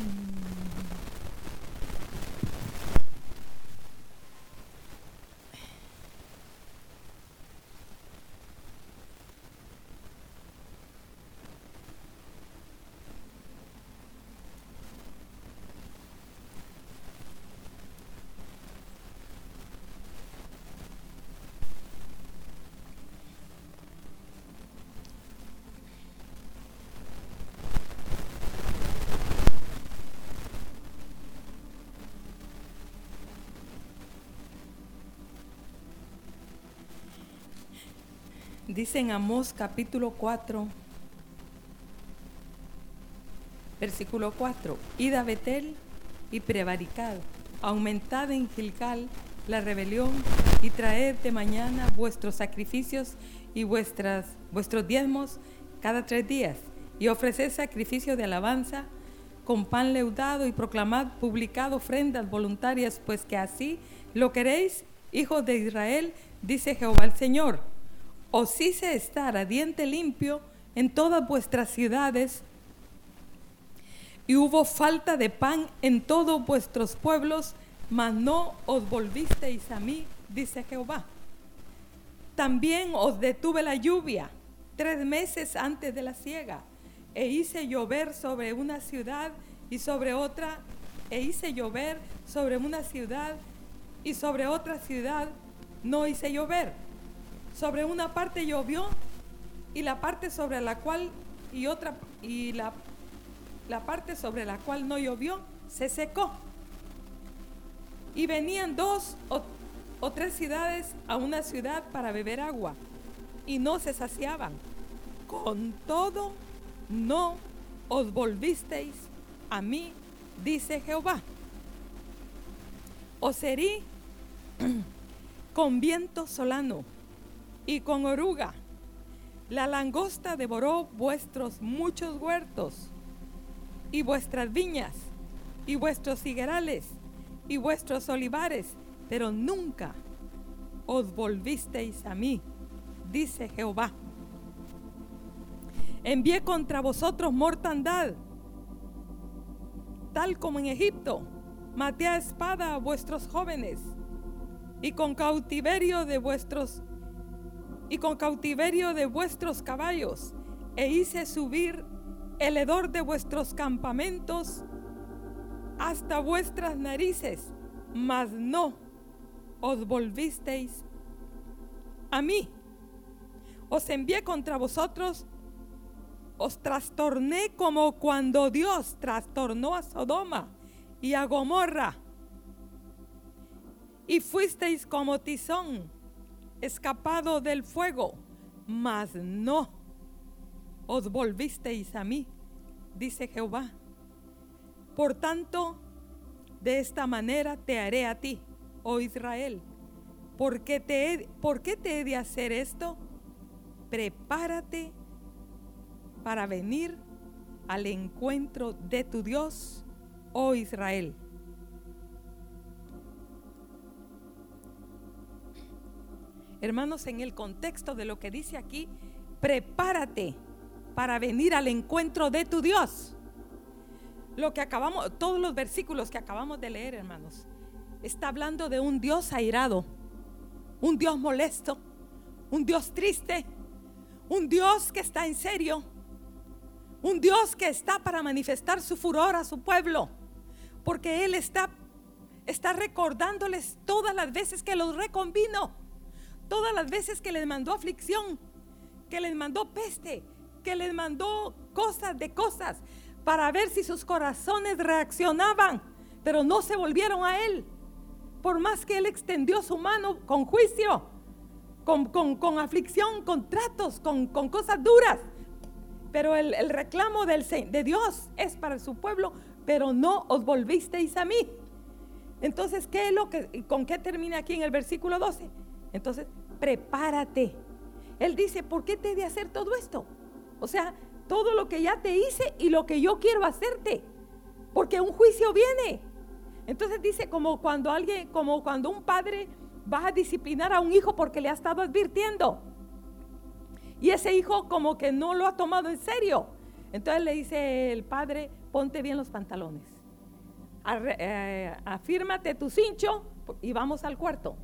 Mm -hmm. Dice en Amós capítulo 4, versículo 4, Id a Betel y prevaricad, aumentad en Gilgal la rebelión y traed de mañana vuestros sacrificios y vuestras, vuestros diezmos cada tres días, y ofreced sacrificio de alabanza con pan leudado y proclamad publicado ofrendas voluntarias, pues que así lo queréis, hijos de Israel, dice Jehová el Señor os hice estar a diente limpio en todas vuestras ciudades, y hubo falta de pan en todos vuestros pueblos, mas no os volvisteis a mí, dice Jehová. También os detuve la lluvia tres meses antes de la siega, e hice llover sobre una ciudad y sobre otra, e hice llover sobre una ciudad y sobre otra ciudad no hice llover sobre una parte llovió y la parte sobre la cual y otra y la, la parte sobre la cual no llovió se secó. Y venían dos o, o tres ciudades a una ciudad para beber agua y no se saciaban. Con todo, no os volvisteis a mí, dice Jehová. Os herí con viento solano y con oruga. La langosta devoró vuestros muchos huertos y vuestras viñas y vuestros higuerales y vuestros olivares, pero nunca os volvisteis a mí, dice Jehová. Envié contra vosotros mortandad, tal como en Egipto. Maté a espada a vuestros jóvenes y con cautiverio de vuestros y con cautiverio de vuestros caballos, e hice subir el hedor de vuestros campamentos hasta vuestras narices, mas no os volvisteis a mí. Os envié contra vosotros, os trastorné como cuando Dios trastornó a Sodoma y a Gomorra. Y fuisteis como tizón escapado del fuego, mas no os volvisteis a mí, dice Jehová. Por tanto, de esta manera te haré a ti, oh Israel. ¿Por qué te he, ¿por qué te he de hacer esto? Prepárate para venir al encuentro de tu Dios, oh Israel. Hermanos, en el contexto de lo que dice aquí, prepárate para venir al encuentro de tu Dios. Lo que acabamos, todos los versículos que acabamos de leer, hermanos, está hablando de un Dios airado, un Dios molesto, un Dios triste, un Dios que está en serio, un Dios que está para manifestar su furor a su pueblo, porque Él está, está recordándoles todas las veces que los reconvino todas las veces que les mandó aflicción, que les mandó peste, que les mandó cosas de cosas, para ver si sus corazones reaccionaban, pero no se volvieron a Él. Por más que Él extendió su mano con juicio, con, aflicción, con tratos, con, cosas duras. Pero el, reclamo del, de Dios es para su pueblo, pero no os volvisteis a mí. Entonces, ¿qué es lo que, con qué termina aquí en el versículo 12? Entonces, prepárate. Él dice, ¿por qué te he de hacer todo esto? O sea, todo lo que ya te hice y lo que yo quiero hacerte. Porque un juicio viene. Entonces dice como cuando alguien, como cuando un padre va a disciplinar a un hijo porque le ha estado advirtiendo. Y ese hijo como que no lo ha tomado en serio. Entonces le dice el padre, ponte bien los pantalones. Eh, afírmate tu cincho y vamos al cuarto.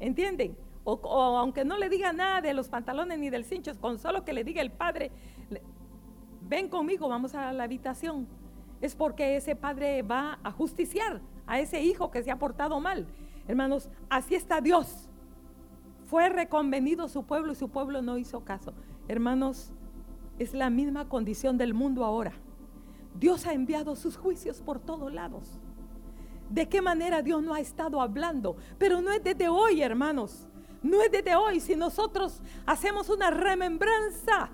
¿Entienden? O, aunque no le diga nada de los pantalones ni del cincho, con solo que le diga el padre, ven conmigo, vamos a la habitación. Es porque ese padre va a justiciar a ese hijo que se ha portado mal. Hermanos, así está Dios. Fue reconvenido su pueblo y su pueblo no hizo caso. Hermanos, es la misma condición del mundo ahora. Dios ha enviado sus juicios por todos lados. ¿De qué manera Dios no ha estado hablando? Pero no es desde hoy, hermanos. No es desde hoy. Si nosotros hacemos una remembranza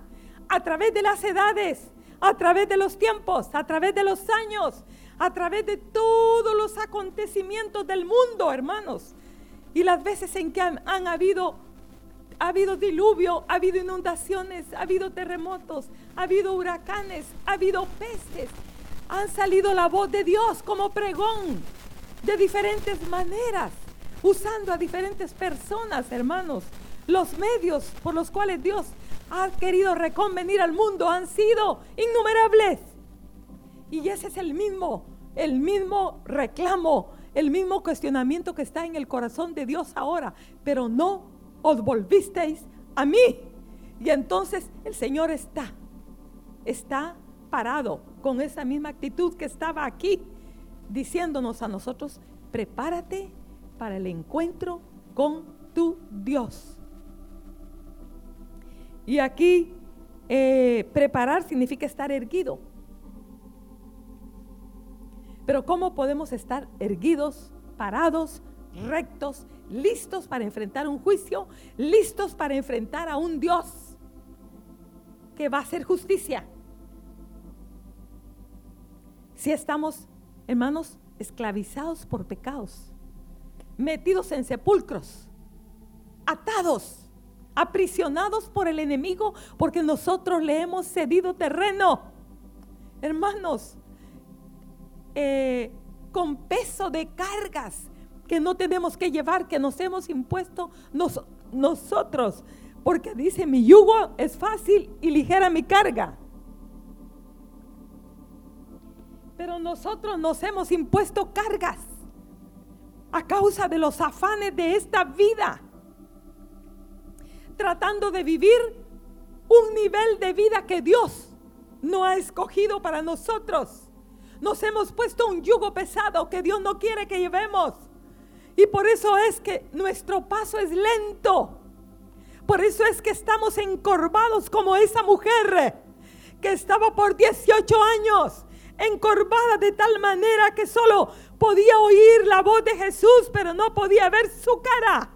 a través de las edades, a través de los tiempos, a través de los años, a través de todos los acontecimientos del mundo, hermanos. Y las veces en que han, habido ha habido diluvio, ha habido inundaciones, ha habido terremotos, ha habido huracanes, ha habido pestes. Han salido la voz de Dios como pregón de diferentes maneras, usando a diferentes personas, hermanos. Los medios por los cuales Dios ha querido reconvenir al mundo han sido innumerables. Y ese es el mismo, el mismo reclamo, el mismo cuestionamiento que está en el corazón de Dios ahora. Pero no os volvisteis a mí. Y entonces el Señor está, está parado con esa misma actitud que estaba aquí, diciéndonos a nosotros, prepárate para el encuentro con tu Dios. Y aquí eh, preparar significa estar erguido. Pero ¿cómo podemos estar erguidos, parados, rectos, listos para enfrentar un juicio, listos para enfrentar a un Dios que va a hacer justicia? Si estamos, hermanos, esclavizados por pecados, metidos en sepulcros, atados, aprisionados por el enemigo, porque nosotros le hemos cedido terreno. Hermanos, eh, con peso de cargas que no tenemos que llevar, que nos hemos impuesto nosotros. Porque dice, mi yugo es fácil y ligera mi carga. Pero nosotros nos hemos impuesto cargas a causa de los afanes de esta vida, tratando de vivir un nivel de vida que Dios no ha escogido para nosotros. Nos hemos puesto un yugo pesado que Dios no quiere que llevemos. Y por eso es que nuestro paso es lento. Por eso es que estamos encorvados como esa mujer que estaba por 18 años encorvada de tal manera que solo podía oír la voz de Jesús, pero no podía ver su cara.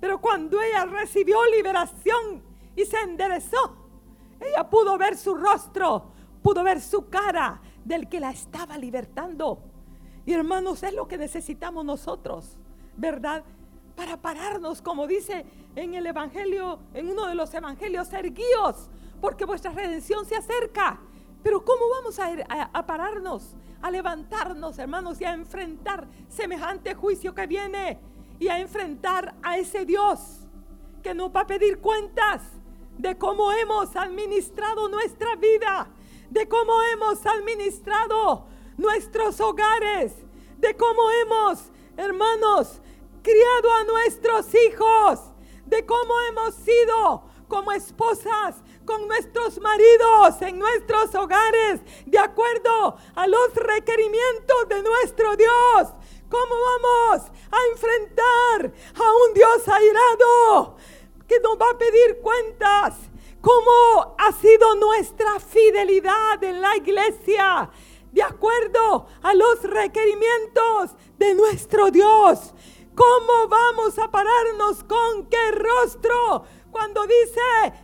Pero cuando ella recibió liberación y se enderezó, ella pudo ver su rostro, pudo ver su cara del que la estaba libertando. Y hermanos, es lo que necesitamos nosotros, ¿verdad? Para pararnos, como dice en el Evangelio, en uno de los Evangelios, erguíos, porque vuestra redención se acerca. Pero ¿cómo vamos a, pararnos, a levantarnos, hermanos, y a enfrentar semejante juicio que viene? Y a enfrentar a ese Dios que nos va a pedir cuentas de cómo hemos administrado nuestra vida de cómo hemos administrado nuestros hogares, de cómo hemos, hermanos, criado a nuestros hijos, de cómo hemos sido como esposas con nuestros maridos en nuestros hogares, de acuerdo a los requerimientos de nuestro Dios. ¿Cómo vamos a enfrentar a un Dios airado que nos va a pedir cuentas? cómo ha sido nuestra fidelidad en la iglesia de acuerdo a los requerimientos de nuestro Dios. ¿Cómo vamos a pararnos con qué rostro? Cuando dice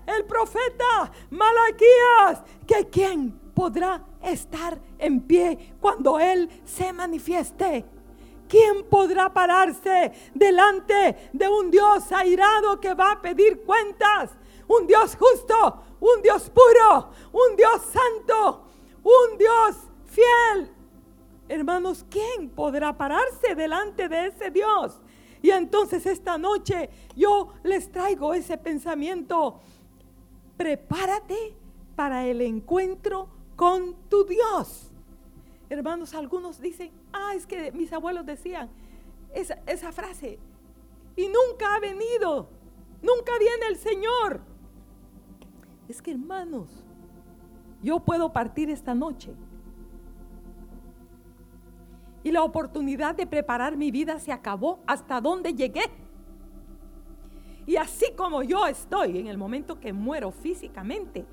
el profeta Malaquías que quién podrá estar en pie cuando Él se manifieste. ¿Quién podrá pararse delante de un Dios airado que va a pedir cuentas? un Dios justo, un Dios puro, un Dios santo, un Dios fiel. Hermanos, ¿quién podrá pararse delante de ese Dios? Y entonces esta noche yo les traigo ese pensamiento. Prepárate para el encuentro con tu Dios. Hermanos, algunos dicen, ah, es que mis abuelos decían esa, esa frase, y nunca ha venido, nunca viene el Señor. Es que hermanos, yo puedo partir esta noche. Y la oportunidad de preparar mi vida se acabó hasta donde llegué. Y así como yo estoy en el momento que muero físicamente,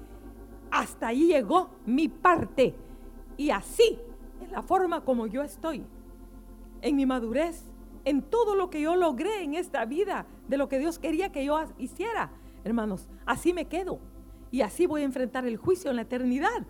hasta ahí llegó mi parte. Y así, en la forma como yo estoy, en mi madurez, en todo lo que yo logré en esta vida, de lo que Dios quería que yo hiciera, hermanos, así me quedo. Y así voy a enfrentar el juicio en la eternidad.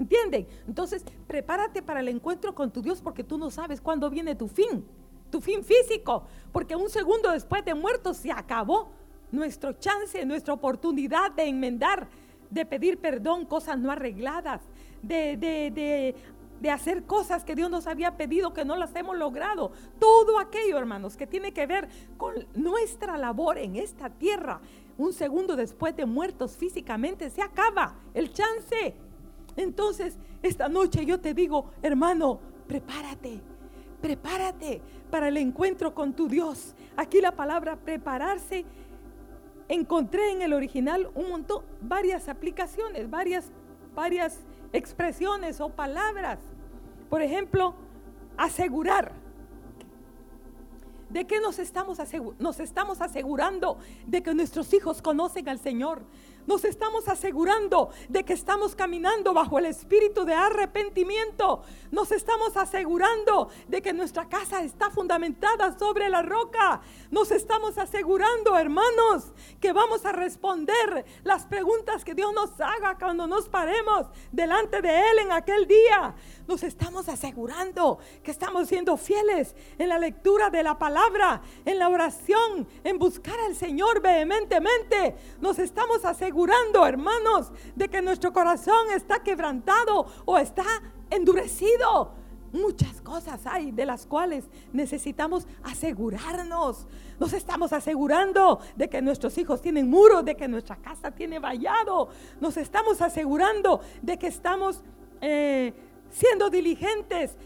¿Entienden? Entonces, prepárate para el encuentro con tu Dios porque tú no sabes cuándo viene tu fin, tu fin físico, porque un segundo después de muerto se acabó nuestro chance, nuestra oportunidad de enmendar, de pedir perdón, cosas no arregladas, de, de, de, hacer cosas que Dios nos había pedido que no las hemos logrado. Todo aquello, hermanos, que tiene que ver con nuestra labor en esta tierra, un segundo después de muertos físicamente, se acaba el chance. Entonces, esta noche yo te digo, hermano, prepárate, prepárate para el encuentro con tu Dios. Aquí la palabra prepararse encontré en el original un montón, varias aplicaciones, varias, varias expresiones o palabras. Por ejemplo, asegurar. ¿De qué nos estamos, nos estamos asegurando? De que nuestros hijos conocen al Señor, nos estamos asegurando de que estamos caminando bajo el espíritu de arrepentimiento. Nos estamos asegurando de que nuestra casa está fundamentada sobre la roca. Nos estamos asegurando, hermanos, que vamos a responder las preguntas que Dios nos haga cuando nos paremos delante de Él en aquel día. Nos estamos asegurando que estamos siendo fieles en la lectura de la palabra, en la oración, en buscar al Señor vehementemente. Nos estamos asegurando hermanos, de que nuestro corazón está quebrantado o está endurecido. Muchas cosas hay de las cuales necesitamos asegurarnos. Nos estamos asegurando de que nuestros hijos tienen muros, de que nuestra casa tiene vallado. Nos estamos asegurando de que estamos eh, siendo diligentes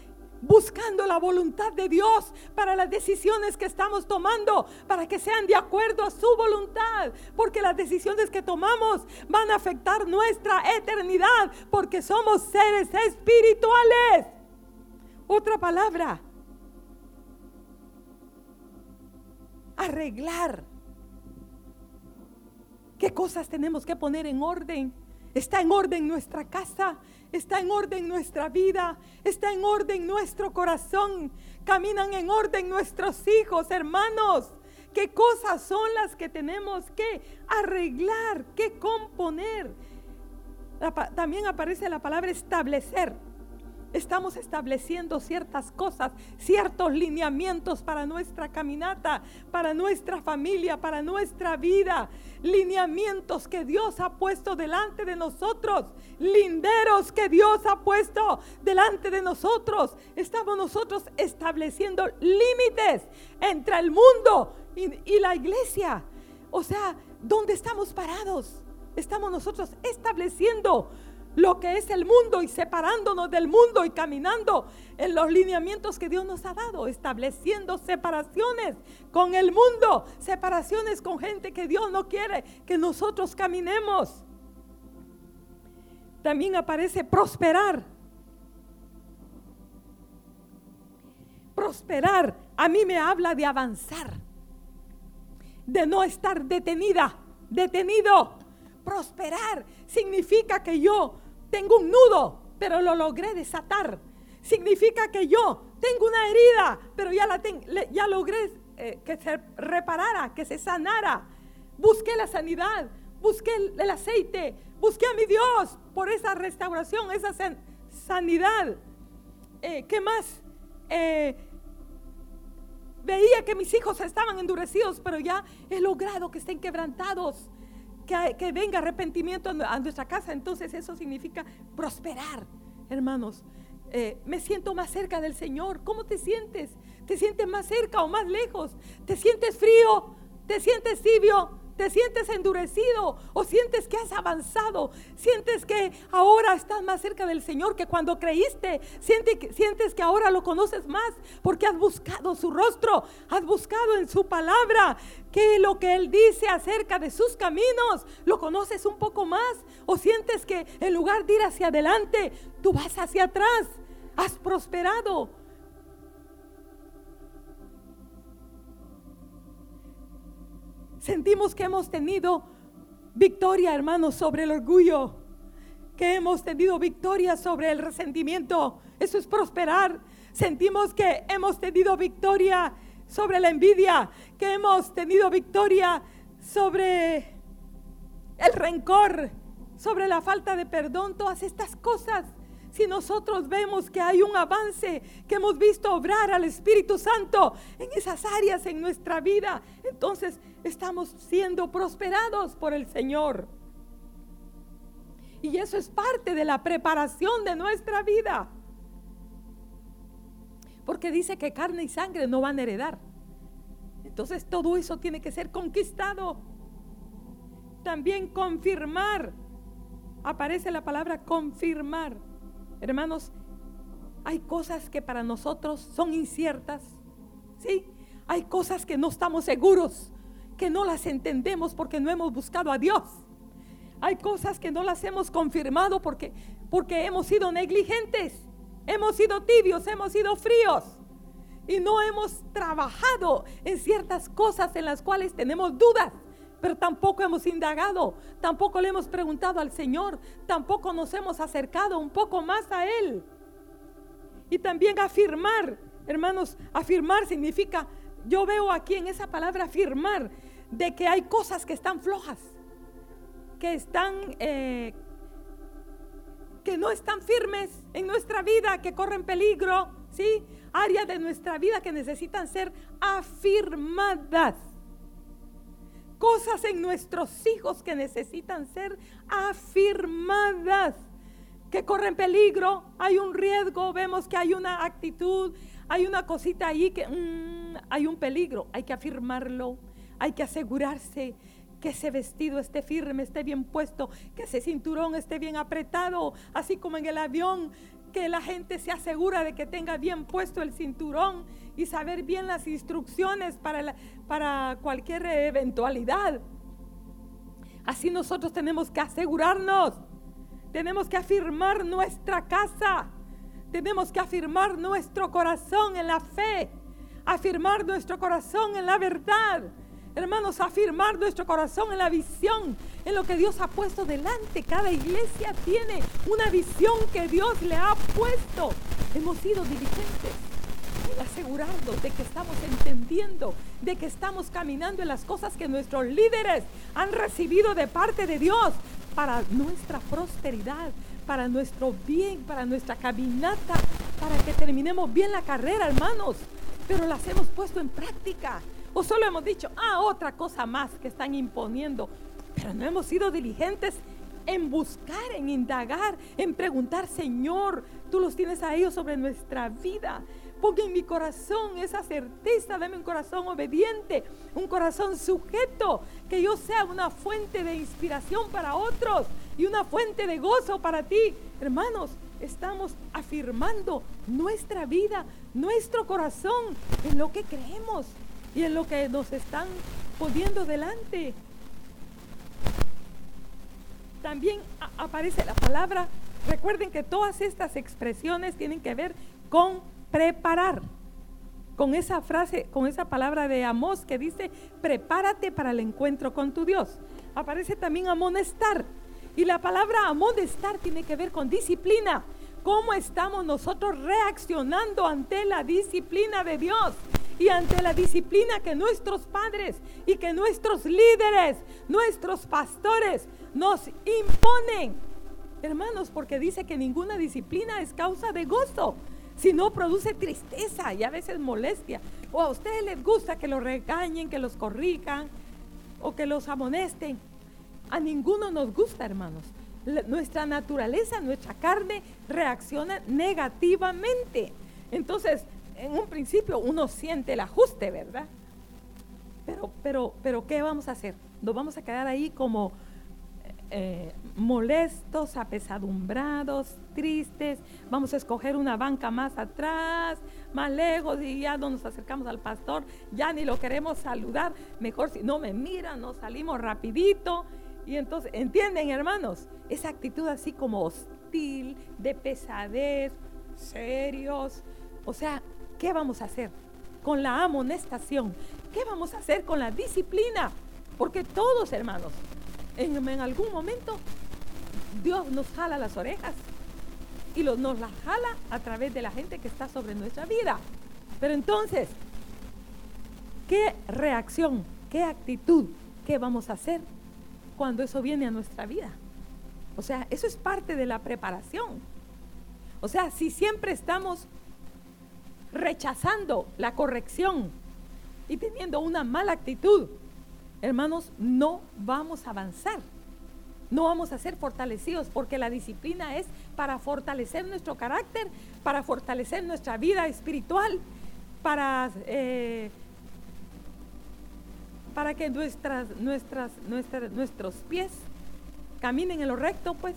buscando la voluntad de Dios para las decisiones que estamos tomando, para que sean de acuerdo a su voluntad, porque las decisiones que tomamos van a afectar nuestra eternidad, porque somos seres espirituales. Otra palabra, arreglar. ¿Qué cosas tenemos que poner en orden? ¿Está en orden nuestra casa? Está en orden nuestra vida, está en orden nuestro corazón, caminan en orden nuestros hijos, hermanos. ¿Qué cosas son las que tenemos que arreglar, que componer? También aparece la palabra establecer estamos estableciendo ciertas cosas, ciertos lineamientos para nuestra caminata, para nuestra familia, para nuestra vida. Lineamientos que Dios ha puesto delante de nosotros, linderos que Dios ha puesto delante de nosotros. Estamos nosotros estableciendo límites entre el mundo y, la iglesia. O sea, ¿dónde estamos parados? Estamos nosotros estableciendo lo que es el mundo y separándonos del mundo y caminando en los lineamientos que Dios nos ha dado, estableciendo separaciones con el mundo, separaciones con gente que Dios no quiere que nosotros caminemos. También aparece prosperar. Prosperar a mí me habla de avanzar, de no estar detenida, detenido. Prosperar significa que yo tengo un nudo, pero lo logré desatar. Significa que yo tengo una herida, pero ya, la ya logré eh, que se reparara, que se sanara. Busqué la sanidad, busqué el, aceite, busqué a mi Dios por esa restauración, esa sanidad. Eh, ¿Qué más? Eh, veía que mis hijos estaban endurecidos, pero ya he logrado que estén quebrantados que, venga arrepentimiento a nuestra casa. Entonces eso significa prosperar, hermanos. Eh, me siento más cerca del Señor. ¿Cómo te sientes? ¿Te sientes más cerca o más lejos? ¿Te sientes frío? ¿Te sientes tibio? Te sientes endurecido o sientes que has avanzado, sientes que ahora estás más cerca del Señor que cuando creíste, sientes, que ahora lo conoces más porque has buscado su rostro, has buscado en su palabra que lo que Él dice acerca de sus caminos, lo conoces un poco más o sientes que en lugar de ir hacia adelante, tú vas hacia atrás, has prosperado Sentimos que hemos tenido victoria, hermanos, sobre el orgullo. Que hemos tenido victoria sobre el resentimiento. Eso es prosperar. Sentimos que hemos tenido victoria sobre la envidia. Que hemos tenido victoria sobre el rencor, sobre la falta de perdón. Todas estas cosas si nosotros vemos que hay un avance, que hemos visto obrar al Espíritu Santo en esas áreas en nuestra vida, entonces estamos siendo prosperados por el Señor. Y eso es parte de la preparación de nuestra vida. Porque dice que carne y sangre no van a heredar. Entonces todo eso tiene que ser conquistado. También confirmar. Aparece la palabra confirmar. Hermanos, hay cosas que para nosotros son inciertas. ¿Sí? Hay cosas que no estamos seguros, que no las entendemos porque no hemos buscado a Dios. Hay cosas que no las hemos confirmado porque, porque hemos sido negligentes, hemos sido tibios, hemos sido fríos y no hemos trabajado en ciertas cosas en las cuales tenemos dudas pero tampoco hemos indagado, tampoco le hemos preguntado al Señor, tampoco nos hemos acercado un poco más a Él. Y también afirmar, hermanos, afirmar significa, yo veo aquí en esa palabra afirmar, de que hay cosas que están flojas, que están, eh, que no están firmes en nuestra vida, que corren peligro, ¿sí? Áreas de nuestra vida que necesitan ser afirmadas. Cosas en nuestros hijos que necesitan ser afirmadas, que corren peligro, hay un riesgo, vemos que hay una actitud, hay una cosita ahí que mm, hay un peligro, hay que afirmarlo, hay que asegurarse que ese vestido esté firme, esté bien puesto, que ese cinturón esté bien apretado, así como en el avión, que la gente se asegura de que tenga bien puesto el cinturón y saber bien las instrucciones para, para cualquier eventualidad. Así nosotros tenemos que asegurarnos, tenemos que afirmar nuestra casa, tenemos que afirmar nuestro corazón en la fe, afirmar nuestro corazón en la verdad. Hermanos, afirmar nuestro corazón en la visión, en lo que Dios ha puesto delante. Cada iglesia tiene una visión que Dios le ha puesto. Hemos sido diligentes asegurando de que estamos entendiendo, de que estamos caminando en las cosas que nuestros líderes han recibido de parte de Dios para nuestra prosperidad, para nuestro bien, para nuestra caminata, para que terminemos bien la carrera, hermanos. Pero las hemos puesto en práctica. O solo hemos dicho, ah, otra cosa más que están imponiendo. Pero no hemos sido diligentes en buscar, en indagar, en preguntar, Señor, tú los tienes a ellos sobre nuestra vida. Ponga en mi corazón esa certeza, dame un corazón obediente, un corazón sujeto, que yo sea una fuente de inspiración para otros y una fuente de gozo para ti. Hermanos, estamos afirmando nuestra vida, nuestro corazón en lo que creemos y en lo que nos están poniendo delante. También aparece la palabra, recuerden que todas estas expresiones tienen que ver con preparar. Con esa frase, con esa palabra de Amós que dice, prepárate para el encuentro con tu Dios. Aparece también amonestar. Y la palabra amonestar tiene que ver con disciplina. ¿Cómo estamos nosotros reaccionando ante la disciplina de Dios? Y ante la disciplina que nuestros padres y que nuestros líderes, nuestros pastores nos imponen. Hermanos, porque dice que ninguna disciplina es causa de gozo, si no produce tristeza y a veces molestia. O a ustedes les gusta que los regañen, que los corrijan o que los amonesten. A ninguno nos gusta, hermanos. nuestra naturaleza, nuestra carne reacciona negativamente. Entonces, en un principio uno siente el ajuste, ¿verdad? Pero, pero, pero, ¿qué vamos a hacer? nos vamos a quedar ahí como eh, molestos, apesadumbrados, tristes. Vamos a escoger una banca más atrás, más lejos y ya no nos acercamos al pastor, ya ni lo queremos saludar. Mejor si no me miran, nos salimos rapidito. Y entonces, ¿entienden hermanos? Esa actitud así como hostil, de pesadez, serios. O sea, ¿qué vamos a hacer con la amonestación? ¿Qué vamos a hacer con la disciplina? Porque todos, hermanos, en, algún momento Dios nos jala las orejas y nos las jala a través de la gente que está sobre nuestra vida. Pero entonces, ¿qué reacción, qué actitud, qué vamos a hacer cuando eso viene a nuestra vida? O sea, eso es parte de la preparación. O sea, si siempre estamos rechazando la corrección y teniendo una mala actitud, hermanos, no vamos a avanzar. No vamos a ser fortalecidos porque la disciplina es para fortalecer nuestro carácter, para fortalecer nuestra vida espiritual, para, eh, para que nuestras, nuestras, nuestros pies caminen en lo recto, pues.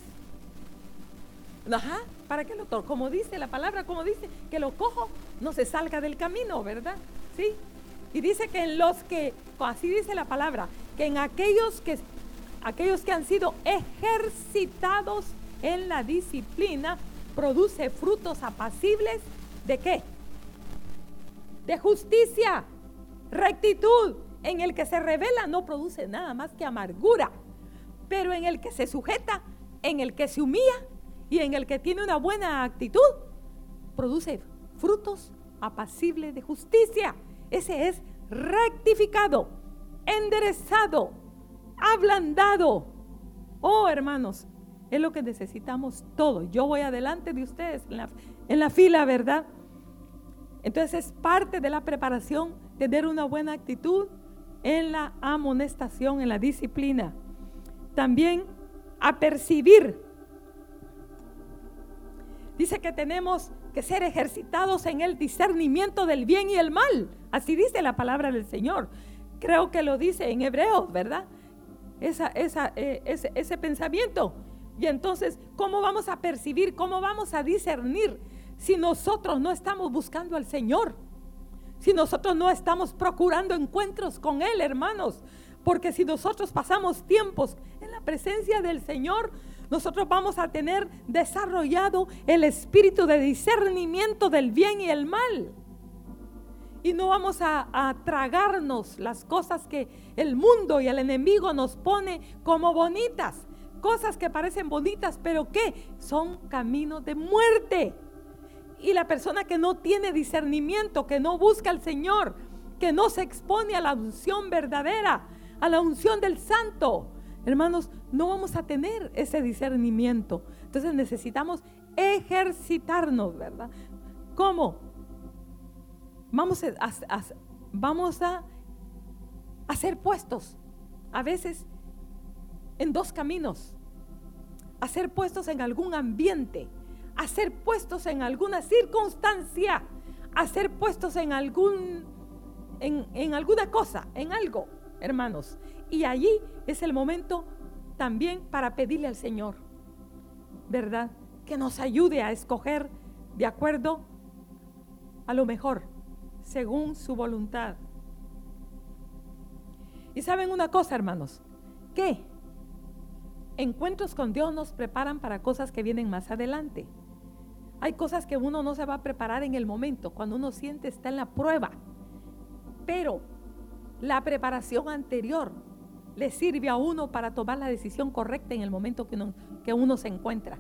Ajá, para que lo como dice la palabra, como dice, que lo cojo no se salga del camino, ¿verdad? Sí, y dice que en los que, así dice la palabra, que en aquellos que, aquellos que han sido ejercitados en la disciplina, produce frutos apacibles de qué? De justicia, rectitud. En el que se revela no produce nada más que amargura, pero en el que se sujeta, en el que se humilla y en el que tiene una buena actitud, produce frutos apacibles de justicia. Ese es rectificado, enderezado, ablandado. Oh, hermanos, es lo que necesitamos todo. Yo voy adelante de ustedes en la, fila, ¿verdad? Entonces es parte de la preparación tener una buena actitud en la amonestación, en la disciplina. También a percibir. Dice que tenemos que ser ejercitados en el discernimiento del bien y el mal. Así dice la palabra del Señor. Creo que lo dice en Hebreos, ¿verdad? Esa, esa, eh, ese, ese pensamiento. Y entonces, ¿cómo vamos a percibir, cómo vamos a discernir si nosotros no estamos buscando al Señor? Si nosotros no estamos procurando encuentros con Él, hermanos. Porque si nosotros pasamos tiempos en la presencia del Señor, nosotros vamos a tener desarrollado el espíritu de discernimiento del bien y el mal. Y no vamos a, tragarnos las cosas que el mundo y el enemigo nos pone como bonitas. Cosas que parecen bonitas, pero que son caminos de muerte. Y la persona que no tiene discernimiento, que no busca al Señor, que no se expone a la unción verdadera, a la unción del santo, hermanos, no vamos a tener ese discernimiento. Entonces necesitamos ejercitarnos, ¿verdad? ¿Cómo? Vamos a, vamos a hacer puestos, a veces en dos caminos, hacer puestos en algún ambiente, hacer puestos en alguna circunstancia, hacer puestos en algún, en, en alguna cosa, en algo, hermanos. Y allí es el momento también para pedirle al Señor, ¿verdad? Que nos ayude a escoger de acuerdo a lo mejor, según su voluntad. Y saben una cosa, hermanos, que encuentros con Dios nos preparan para cosas que vienen más adelante. Hay cosas que uno no se va a preparar en el momento, cuando uno siente está en la prueba. Pero la preparación anterior le sirve a uno para tomar la decisión correcta en el momento que uno, que uno se encuentra.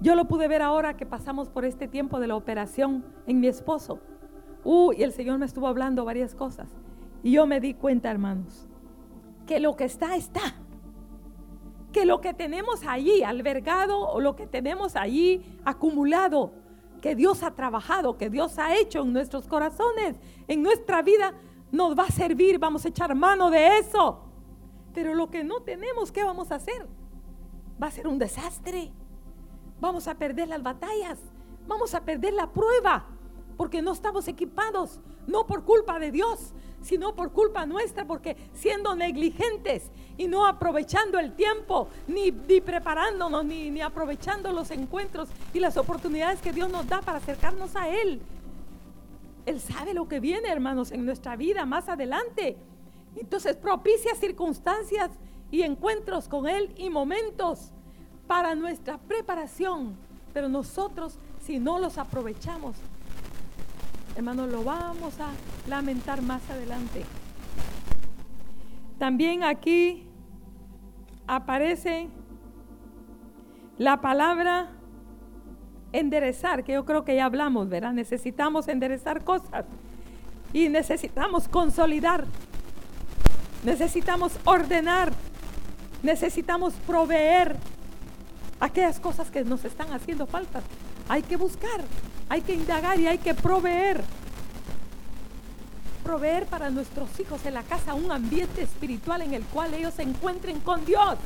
Yo lo pude ver ahora que pasamos por este tiempo de la operación en mi esposo. Uh, y el Señor me estuvo hablando varias cosas. Y yo me di cuenta, hermanos, que lo que está, está. Que lo que tenemos allí albergado o lo que tenemos allí acumulado, que Dios ha trabajado, que Dios ha hecho en nuestros corazones, en nuestra vida, nos va a servir, vamos a echar mano de eso. Pero lo que no tenemos, ¿qué vamos a hacer? Va a ser un desastre. Vamos a perder las batallas. Vamos a perder la prueba. Porque no estamos equipados no por culpa de Dios, sino por culpa nuestra, porque siendo negligentes y no aprovechando el tiempo, ni, preparándonos, ni, ni aprovechando los encuentros y las oportunidades que Dios nos da para acercarnos a Él. Él sabe lo que viene, hermanos, en nuestra vida más adelante. Entonces propicia circunstancias y encuentros con Él y momentos para nuestra preparación. Pero nosotros, si no los aprovechamos, hermanos, lo vamos a lamentar más adelante. También aquí aparece la palabra enderezar, que yo creo que ya hablamos, ¿verdad? Necesitamos enderezar cosas y necesitamos consolidar, necesitamos ordenar, necesitamos proveer aquellas cosas que nos están haciendo falta. Hay que buscar, hay que indagar y hay que proveer. Proveer para nuestros hijos en la casa un ambiente espiritual en el cual ellos se encuentren con Dios.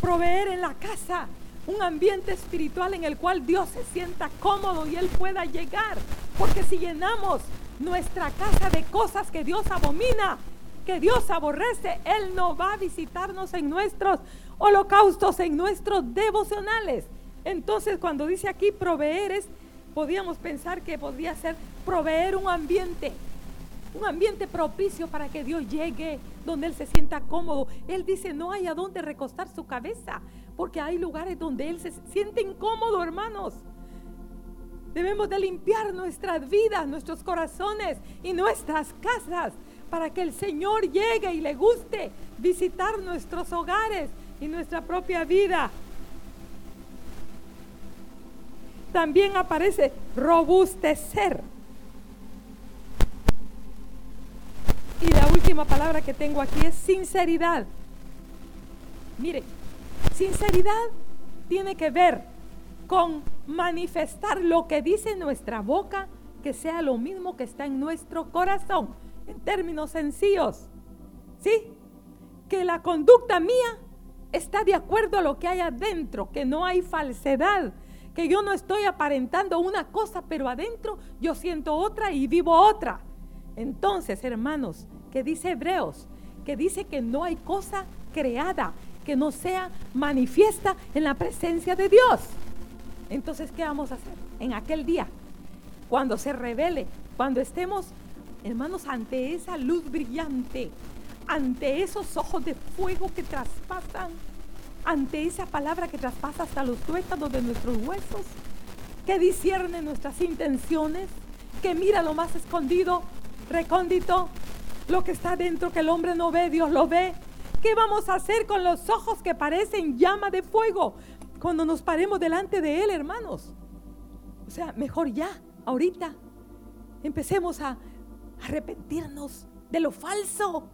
Proveer en la casa un ambiente espiritual en el cual Dios se sienta cómodo y Él pueda llegar. Porque si llenamos nuestra casa de cosas que Dios abomina, que Dios aborrece, Él no va a visitarnos en nuestros holocaustos, en nuestros devocionales. Entonces cuando dice aquí proveer es, podríamos pensar que podría ser proveer un ambiente, un ambiente propicio para que Dios llegue donde Él se sienta cómodo. Él dice, no hay a dónde recostar su cabeza, porque hay lugares donde Él se siente incómodo, hermanos. Debemos de limpiar nuestras vidas, nuestros corazones y nuestras casas para que el Señor llegue y le guste visitar nuestros hogares y nuestra propia vida. También aparece robustecer. Y la última palabra que tengo aquí es sinceridad. Miren, Sinceridad tiene que ver con manifestar lo que dice nuestra boca, que sea lo mismo que está en nuestro corazón, en términos sencillos. ¿Sí? Que la conducta mía está de acuerdo a lo que hay adentro, que no hay falsedad, que yo no estoy aparentando una cosa, pero adentro yo siento otra y vivo otra. Entonces, hermanos, que dice Hebreos, que dice que no hay cosa creada no sea manifiesta en la presencia de Dios. Entonces, ¿qué vamos a hacer en aquel día? Cuando se revele, cuando estemos, hermanos, ante esa luz brillante, ante esos ojos de fuego que traspasan, ante esa palabra que traspasa hasta los tuétanos de nuestros huesos, que discierne nuestras intenciones, que mira lo más escondido, recóndito, lo que está dentro que el hombre no ve, Dios lo ve, ¿Qué vamos a hacer con los ojos que parecen llama de fuego cuando nos paremos delante de Él, hermanos? O sea, mejor ya, ahorita, empecemos a arrepentirnos de lo falso,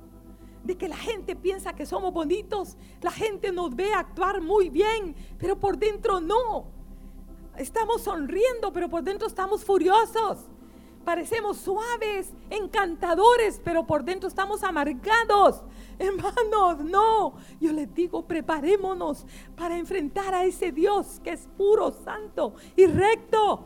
de que la gente piensa que somos bonitos, la gente nos ve actuar muy bien, pero por dentro no. Estamos sonriendo, pero por dentro estamos furiosos. Parecemos suaves, encantadores, pero por dentro estamos amargados. Hermanos, no. Yo les digo, preparémonos para enfrentar a ese Dios que es puro, santo y recto.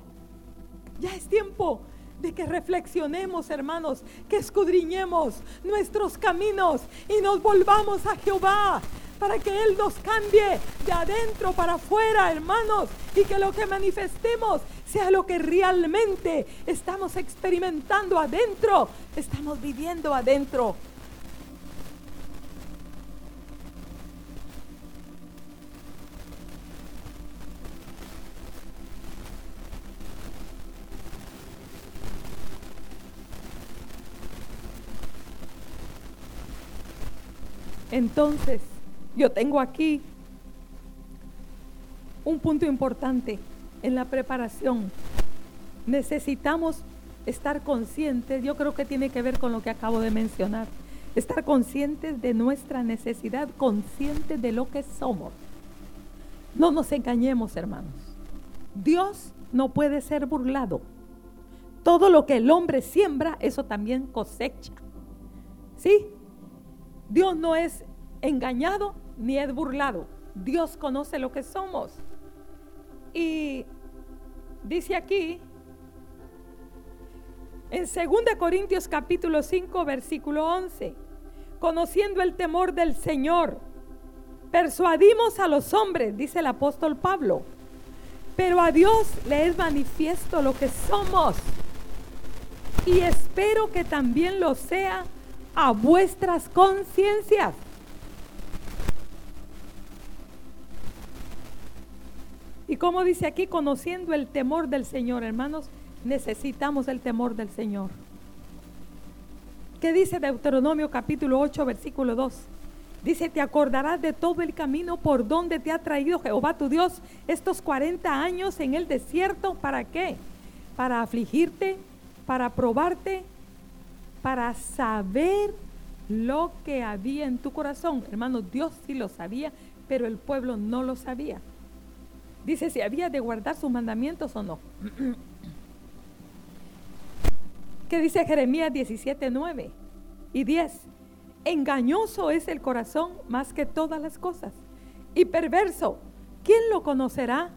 Ya es tiempo de que reflexionemos, hermanos, que escudriñemos nuestros caminos y nos volvamos a Jehová para que Él nos cambie de adentro para afuera, hermanos, y que lo que manifestemos sea lo que realmente estamos experimentando adentro, estamos viviendo adentro. Entonces, yo tengo aquí un punto importante en la preparación. Necesitamos estar conscientes, yo creo que tiene que ver con lo que acabo de mencionar, estar conscientes de nuestra necesidad, conscientes de lo que somos. No nos engañemos, hermanos. Dios no puede ser burlado. Todo lo que el hombre siembra, eso también cosecha. ¿Sí? Dios no es engañado ni es burlado. Dios conoce lo que somos. Y dice aquí En 2 Corintios capítulo 5, versículo 11, conociendo el temor del Señor, persuadimos a los hombres, dice el apóstol Pablo, pero a Dios le es manifiesto lo que somos. Y espero que también lo sea a vuestras conciencias. Como dice aquí, conociendo el temor del Señor, hermanos, necesitamos el temor del Señor. ¿Qué dice Deuteronomio capítulo 8, versículo 2? Dice, te acordarás de todo el camino por donde te ha traído Jehová tu Dios estos 40 años en el desierto. ¿Para qué? Para afligirte, para probarte, para saber lo que había en tu corazón. Hermano, Dios sí lo sabía, pero el pueblo no lo sabía. Dice si había de guardar sus mandamientos o no. ¿Qué dice Jeremías 17, 9 y 10? Engañoso es el corazón más que todas las cosas. Y perverso, ¿quién lo conocerá?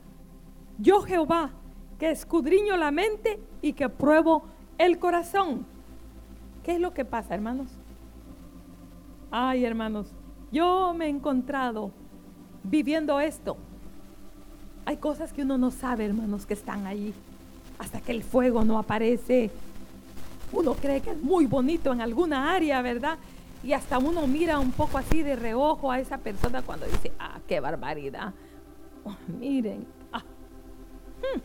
Yo Jehová, que escudriño la mente y que pruebo el corazón. ¿Qué es lo que pasa, hermanos? Ay, hermanos, yo me he encontrado viviendo esto hay cosas que uno no sabe, hermanos, que están ahí. Hasta que el fuego no aparece. Uno cree que es muy bonito en alguna área, ¿verdad? Y hasta uno mira un poco así de reojo a esa persona cuando dice, ah, qué barbaridad. Oh, miren. Ah. Hmm.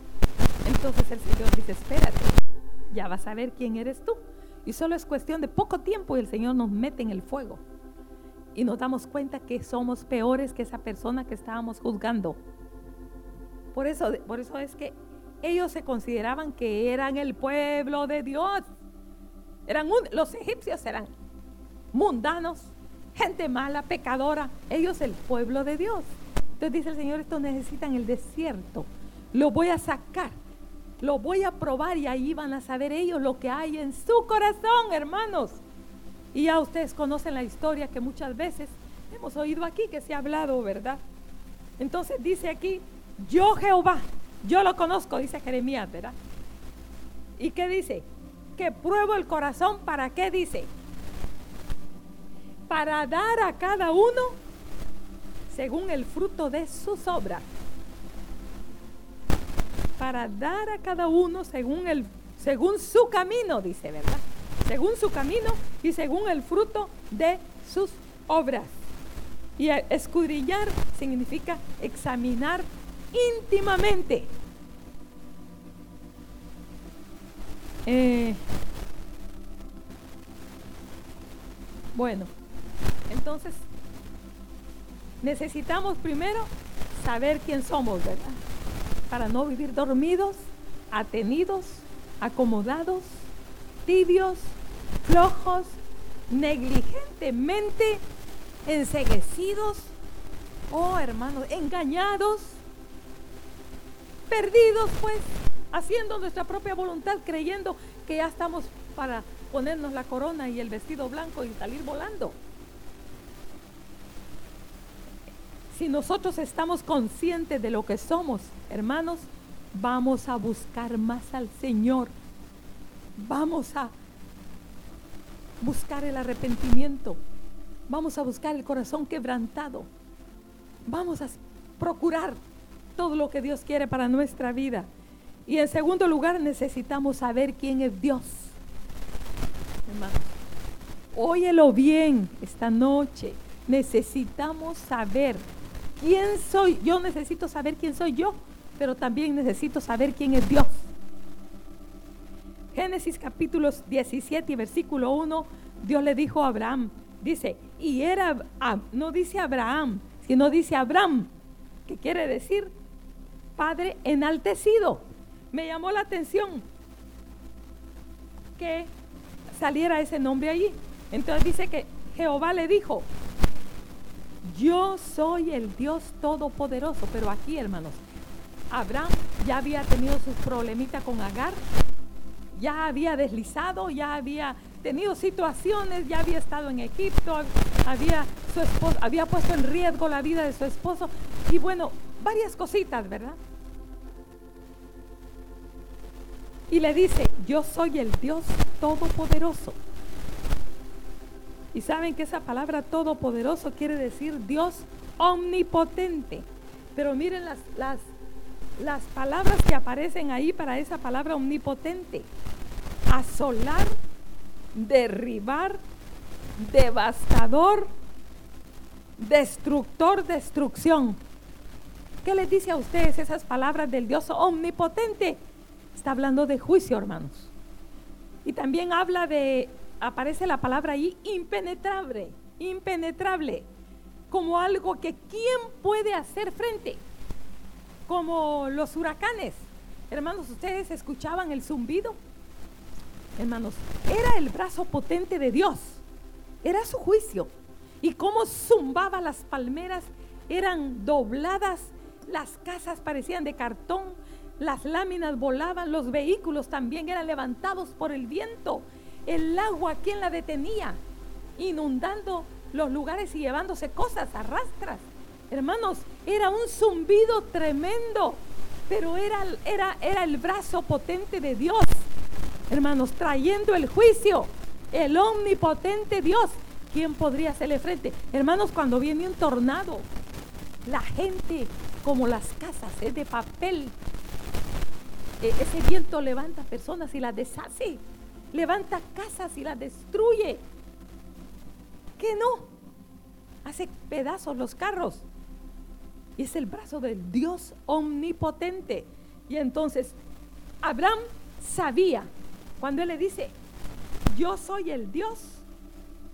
Entonces el Señor dice, espérate, ya vas a ver quién eres tú. Y solo es cuestión de poco tiempo y el Señor nos mete en el fuego. Y nos damos cuenta que somos peores que esa persona que estábamos juzgando. Por eso, por eso es que ellos se consideraban que eran el pueblo de Dios. Eran los egipcios eran mundanos, gente mala, pecadora. Ellos el pueblo de Dios. Entonces dice el Señor, esto necesitan el desierto. Lo voy a sacar, lo voy a probar y ahí van a saber ellos lo que hay en su corazón, hermanos. Y ya ustedes conocen la historia que muchas veces hemos oído aquí, que se ha hablado, ¿verdad? Entonces dice aquí, yo Jehová, yo lo conozco, dice Jeremías, ¿verdad? ¿Y qué dice? Que pruebo el corazón, ¿para qué dice? Para dar a cada uno según el fruto de sus obras. Para dar a cada uno según el según su camino, dice, ¿verdad? Según su camino y según el fruto de sus obras. Y escudrillar significa examinar íntimamente. Eh, bueno, entonces necesitamos primero saber quién somos, ¿verdad? Para no vivir dormidos, atenidos, acomodados, tibios, flojos, negligentemente enseguecidos, oh hermanos, engañados perdidos pues, haciendo nuestra propia voluntad, creyendo que ya estamos para ponernos la corona y el vestido blanco y salir volando. Si nosotros estamos conscientes de lo que somos, hermanos, vamos a buscar más al Señor. Vamos a buscar el arrepentimiento. Vamos a buscar el corazón quebrantado. Vamos a procurar todo lo que Dios quiere para nuestra vida. Y en segundo lugar, necesitamos saber quién es Dios. Hermanos, óyelo bien esta noche. Necesitamos saber quién soy. Yo necesito saber quién soy yo, pero también necesito saber quién es Dios. Génesis capítulo 17 y versículo 1, Dios le dijo a Abraham, dice, y era, no dice Abraham, sino dice Abraham, que quiere decir Padre enaltecido. Me llamó la atención que saliera ese nombre allí. Entonces dice que Jehová le dijo, yo soy el Dios todopoderoso. Pero aquí, hermanos, Abraham ya había tenido sus problemitas con Agar, ya había deslizado, ya había tenido situaciones, ya había estado en Egipto, había, su esposo, había puesto en riesgo la vida de su esposo. Y bueno, varias cositas, ¿verdad? Y le dice, yo soy el Dios todopoderoso. Y saben que esa palabra todopoderoso quiere decir Dios omnipotente. Pero miren las, las, las palabras que aparecen ahí para esa palabra omnipotente. Asolar, derribar, devastador, destructor, destrucción. ¿Qué les dice a ustedes esas palabras del Dios omnipotente? Está hablando de juicio, hermanos. Y también habla de, aparece la palabra ahí, impenetrable, impenetrable, como algo que quién puede hacer frente, como los huracanes. Hermanos, ¿ustedes escuchaban el zumbido? Hermanos, era el brazo potente de Dios, era su juicio. Y cómo zumbaba las palmeras, eran dobladas las casas parecían de cartón, las láminas volaban, los vehículos también eran levantados por el viento. El agua, ¿quién la detenía? Inundando los lugares y llevándose cosas a rastras. Hermanos, era un zumbido tremendo, pero era, era, el brazo potente de Dios. Hermanos, trayendo el juicio, el omnipotente Dios. ¿Quién podría hacerle frente? Hermanos, cuando viene un tornado, la gente como las casas, es de papel. E, ese viento levanta personas y las deshace, levanta casas y las destruye. ¿Qué no? Hace pedazos los carros. Y es el brazo del Dios omnipotente. Y entonces Abraham sabía, cuando él le dice, yo soy el Dios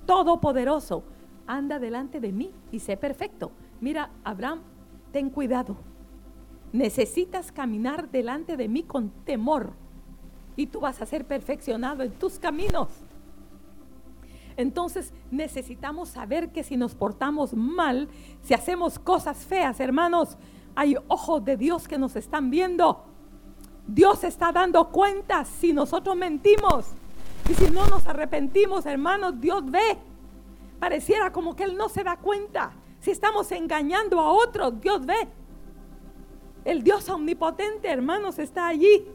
todopoderoso, anda delante de mí y sé perfecto. Mira, Abraham ten cuidado. Necesitas caminar delante de mí con temor y tú vas a ser perfeccionado en tus caminos. Entonces necesitamos saber que si nos portamos mal, si hacemos cosas feas, hermanos, hay ojos de Dios que nos están viendo. Dios está dando cuenta si nosotros mentimos. Y si no nos arrepentimos, hermanos, Dios ve. Pareciera como que Él no se da cuenta. Si estamos engañando a otros, Dios ve. El Dios omnipotente, hermanos, está allí.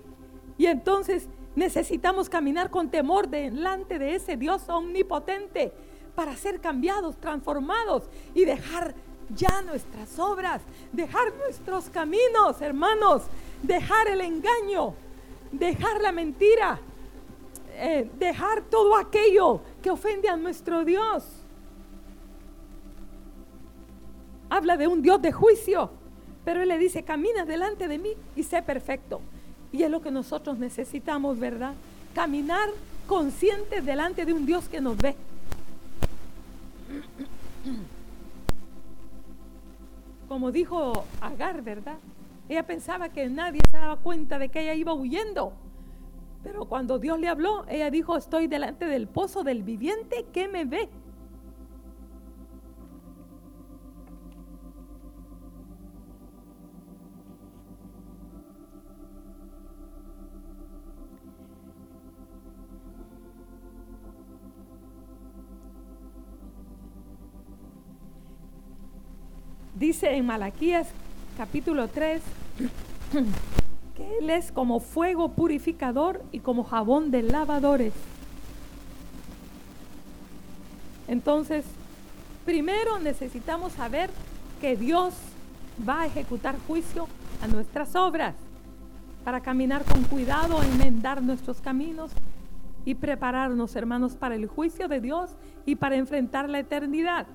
Y entonces necesitamos caminar con temor delante de ese Dios omnipotente para ser cambiados, transformados y dejar ya nuestras obras, dejar nuestros caminos, hermanos, dejar el engaño, dejar la mentira, eh, dejar todo aquello que ofende a nuestro Dios. habla de un Dios de juicio, pero Él le dice, camina delante de mí y sé perfecto. Y es lo que nosotros necesitamos, ¿verdad? Caminar conscientes delante de un Dios que nos ve. Como dijo Agar, ¿verdad? Ella pensaba que nadie se daba cuenta de que ella iba huyendo. Pero cuando Dios le habló, ella dijo, estoy delante del pozo del viviente que me ve. Dice en Malaquías capítulo 3 que Él es como fuego purificador y como jabón de lavadores. Entonces, primero necesitamos saber que Dios va a ejecutar juicio a nuestras obras para caminar con cuidado, enmendar nuestros caminos y prepararnos, hermanos, para el juicio de Dios y para enfrentar la eternidad.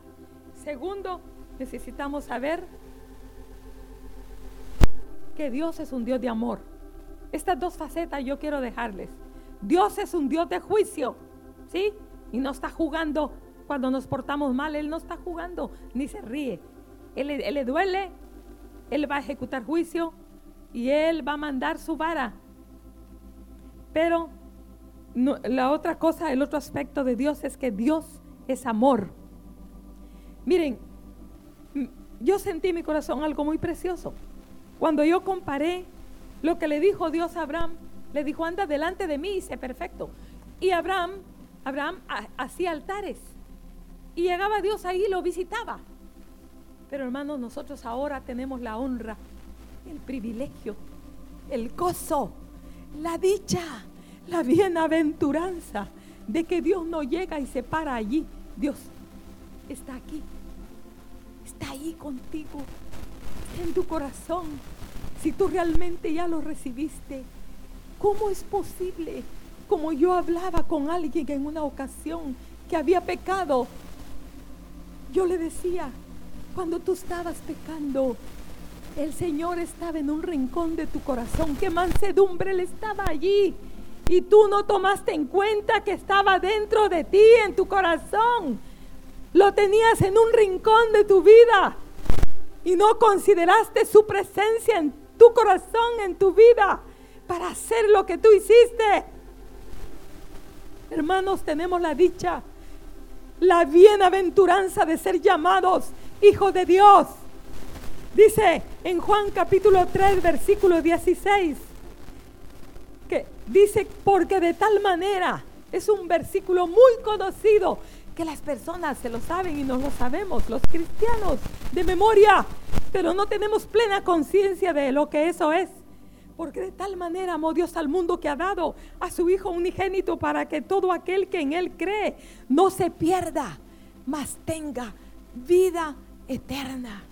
Segundo, necesitamos saber que Dios es un Dios de amor. Estas dos facetas yo quiero dejarles. Dios es un Dios de juicio, ¿sí? Y no está jugando cuando nos portamos mal, Él no está jugando ni se ríe. Él, le duele, Él va a ejecutar juicio y Él va a mandar su vara. Pero la otra cosa, el otro aspecto de Dios es que Dios es amor. Miren, yo sentí en mi corazón algo muy precioso. Cuando yo comparé lo que le dijo Dios a Abraham, le dijo, anda delante de mí y sé perfecto. Y Abraham, Abraham hacía altares. Y llegaba Dios ahí y lo visitaba. Pero hermanos, nosotros ahora tenemos la honra, el privilegio, el gozo, la dicha, la bienaventuranza de que Dios no llega y se para allí. Dios está aquí, está ahí contigo, en tu corazón. Si tú realmente ya lo recibiste, ¿cómo es posible? Como yo hablaba con alguien en una ocasión que había pecado, yo le decía, cuando tú estabas pecando, el Señor estaba en un rincón de tu corazón. Qué mansedumbre Él estaba allí. Y tú no tomaste en cuenta que estaba dentro de ti, en tu corazón. Lo tenías en un rincón de tu vida. Y no consideraste su presencia en tu corazón, en tu vida, para hacer lo que tú hiciste. Hermanos, tenemos la dicha, la bienaventuranza de ser llamados hijos de Dios. Dice en Juan capítulo 3, versículo 16, que dice, porque de tal manera, es un versículo muy conocido, que las personas se lo saben y no lo sabemos, los cristianos de memoria, pero no tenemos plena conciencia de lo que eso es. Porque de tal manera amó Dios al mundo que ha dado a su Hijo unigénito para que todo aquel que en Él cree no se pierda, mas tenga vida eterna.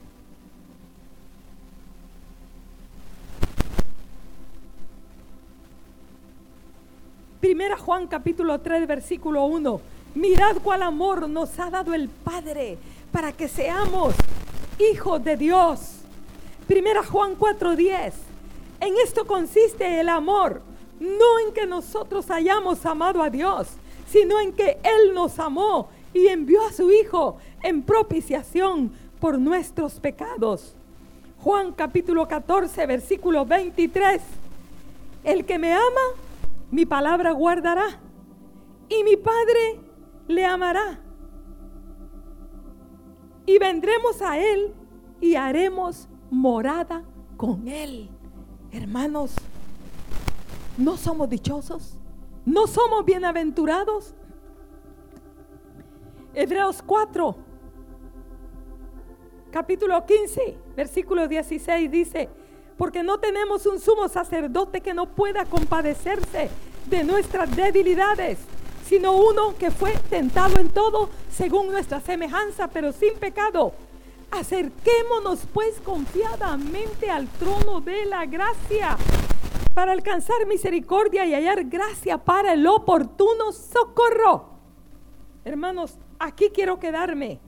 Primera Juan capítulo 3 versículo 1. Mirad cuál amor nos ha dado el Padre para que seamos hijos de Dios. Primera Juan 4:10. En esto consiste el amor, no en que nosotros hayamos amado a Dios, sino en que Él nos amó y envió a su Hijo en propiciación por nuestros pecados. Juan capítulo 14, versículo 23. El que me ama, mi palabra guardará, y mi Padre le amará. Y vendremos a Él y haremos morada con Él. Hermanos, ¿no somos dichosos? ¿No somos bienaventurados? Hebreos 4, capítulo 15, versículo 16 dice, porque no tenemos un sumo sacerdote que no pueda compadecerse de nuestras debilidades, sino uno que fue tentado en todo según nuestra semejanza, pero sin pecado. Acerquémonos pues confiadamente al trono de la gracia para alcanzar misericordia y hallar gracia para el oportuno socorro. Hermanos, aquí quiero quedarme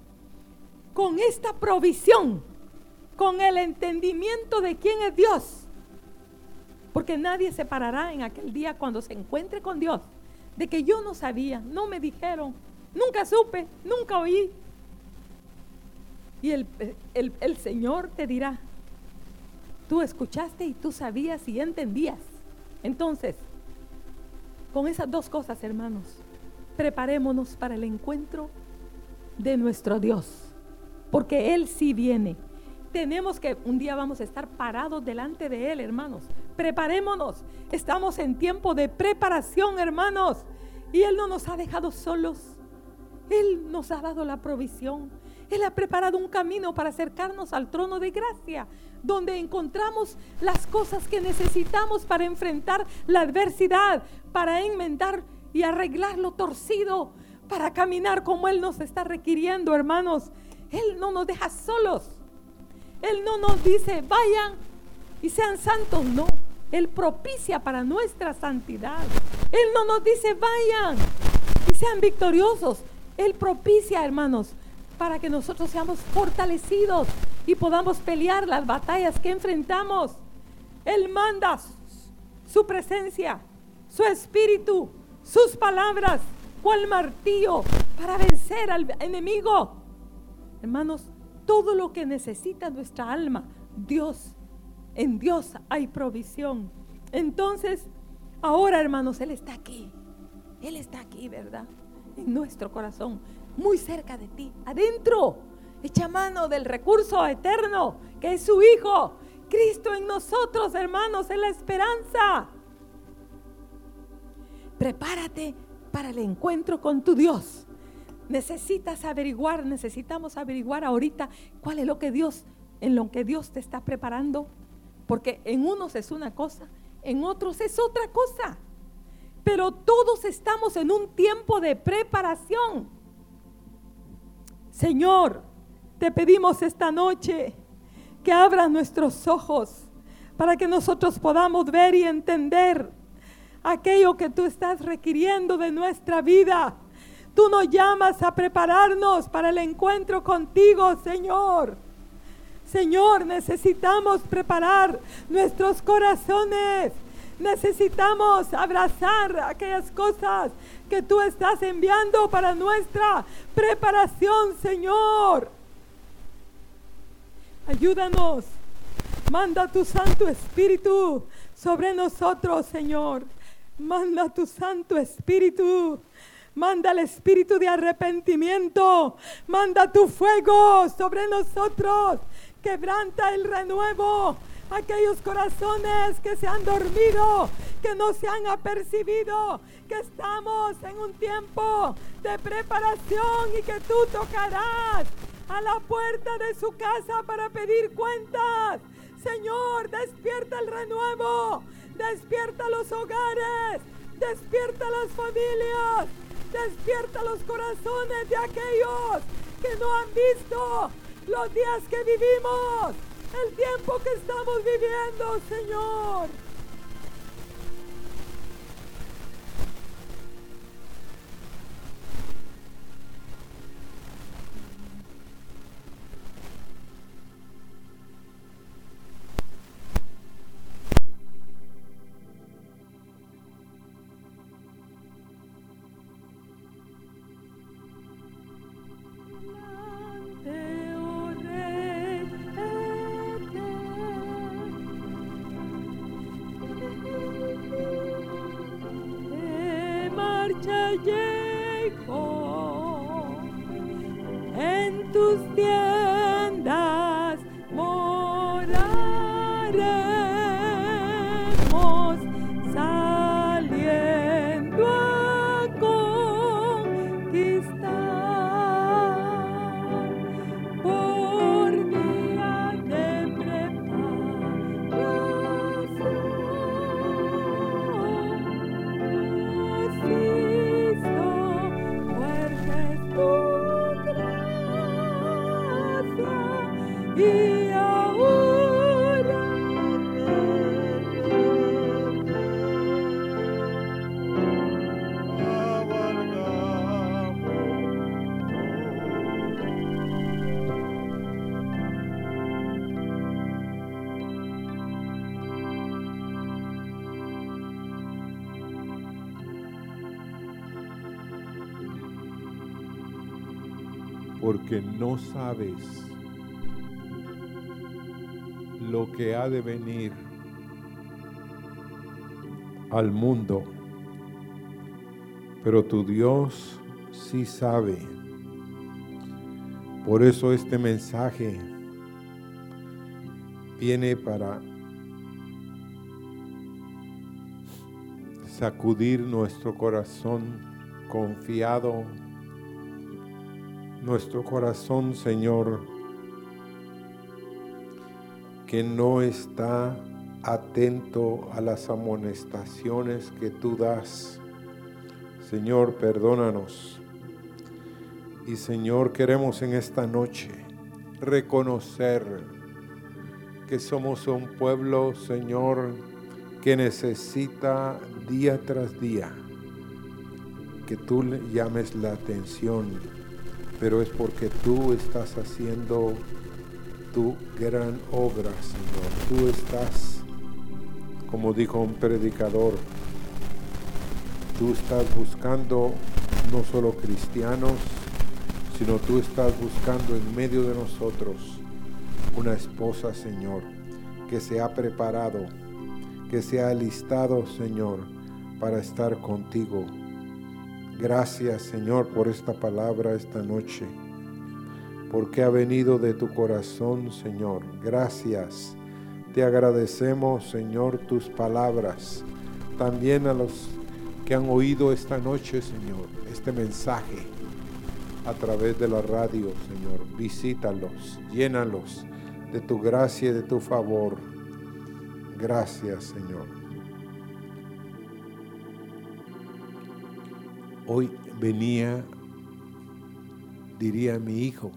con esta provisión, con el entendimiento de quién es Dios. Porque nadie se parará en aquel día cuando se encuentre con Dios de que yo no sabía, no me dijeron, nunca supe, nunca oí. Y el, el Señor te dirá, tú escuchaste y tú sabías y entendías. Entonces, con esas dos cosas, hermanos, preparémonos para el encuentro de nuestro Dios, porque Él sí viene. Tenemos que, un día vamos a estar parados delante de Él, hermanos. Preparémonos. Estamos en tiempo de preparación, hermanos. Y Él no nos ha dejado solos. Él nos ha dado la provisión. Él ha preparado un camino para acercarnos al trono de gracia, donde encontramos las cosas que necesitamos para enfrentar la adversidad, para enmendar y arreglar lo torcido, para caminar como Él nos está requiriendo, hermanos. Él no nos deja solos. Él no nos dice, vayan y sean santos. No, Él propicia para nuestra santidad. Él no nos dice, vayan y sean victoriosos. Él propicia, hermanos, para que nosotros seamos fortalecidos y podamos pelear las batallas que enfrentamos. Él manda su presencia, su espíritu, sus palabras, cual martillo para vencer al enemigo. Hermanos, todo lo que necesita nuestra alma, Dios, en Dios hay provisión. Entonces, ahora hermanos, Él está aquí. Él está aquí, ¿verdad? En nuestro corazón, muy cerca de ti, adentro. Echa mano del recurso eterno que es su Hijo. Cristo en nosotros, hermanos, es la esperanza. Prepárate para el encuentro con tu Dios. Necesitas averiguar, necesitamos averiguar ahorita cuál es lo que Dios, en lo que Dios te está preparando. Porque en unos es una cosa, en otros es otra cosa. pero todos estamos en un tiempo de preparación. Señor, te pedimos esta noche que abras nuestros ojos para que nosotros podamos ver y entender aquello que tú estás requiriendo de nuestra vida. Tú nos llamas a prepararnos para el encuentro contigo, Señor. Señor, necesitamos preparar nuestros corazones. Necesitamos abrazar aquellas cosas que tú estás enviando para nuestra preparación, Señor. Ayúdanos. Manda tu Santo Espíritu sobre nosotros, Señor. Manda tu Santo Espíritu. Manda el espíritu de arrepentimiento. Manda tu fuego sobre nosotros. Quebranta el renuevo. Aquellos corazones que se han dormido, que no se han apercibido, que estamos en un tiempo de preparación y que tú tocarás a la puerta de su casa para pedir cuentas. Señor, despierta el renuevo, despierta los hogares, despierta las familias, despierta los corazones de aquellos que no han visto los días que vivimos, el tiempo que estamos viviendo, Señor. Porque no sabes lo que ha de venir al mundo, pero tu Dios sí sabe. Por eso este mensaje viene para sacudir nuestro corazón confiado nuestro corazón, Señor, que no está atento a las amonestaciones que tú das. Señor, perdónanos. Y Señor, queremos en esta noche reconocer que somos un pueblo, Señor, que necesita día tras día que tú llames la atención pero es porque tú estás haciendo tu gran obra, Señor. Tú estás, como dijo un predicador, tú estás buscando no solo cristianos, sino tú estás buscando en medio de nosotros una esposa, Señor, que se ha preparado, que se ha alistado, Señor, para estar contigo Gracias Señor por esta palabra esta noche, porque ha venido de tu corazón Señor. Gracias. Te agradecemos Señor tus palabras. También a los que han oído esta noche Señor, este mensaje a través de la radio Señor. Visítalos, llénalos de tu gracia y de tu favor. Gracias Señor. Hoy venía, diría mi hijo,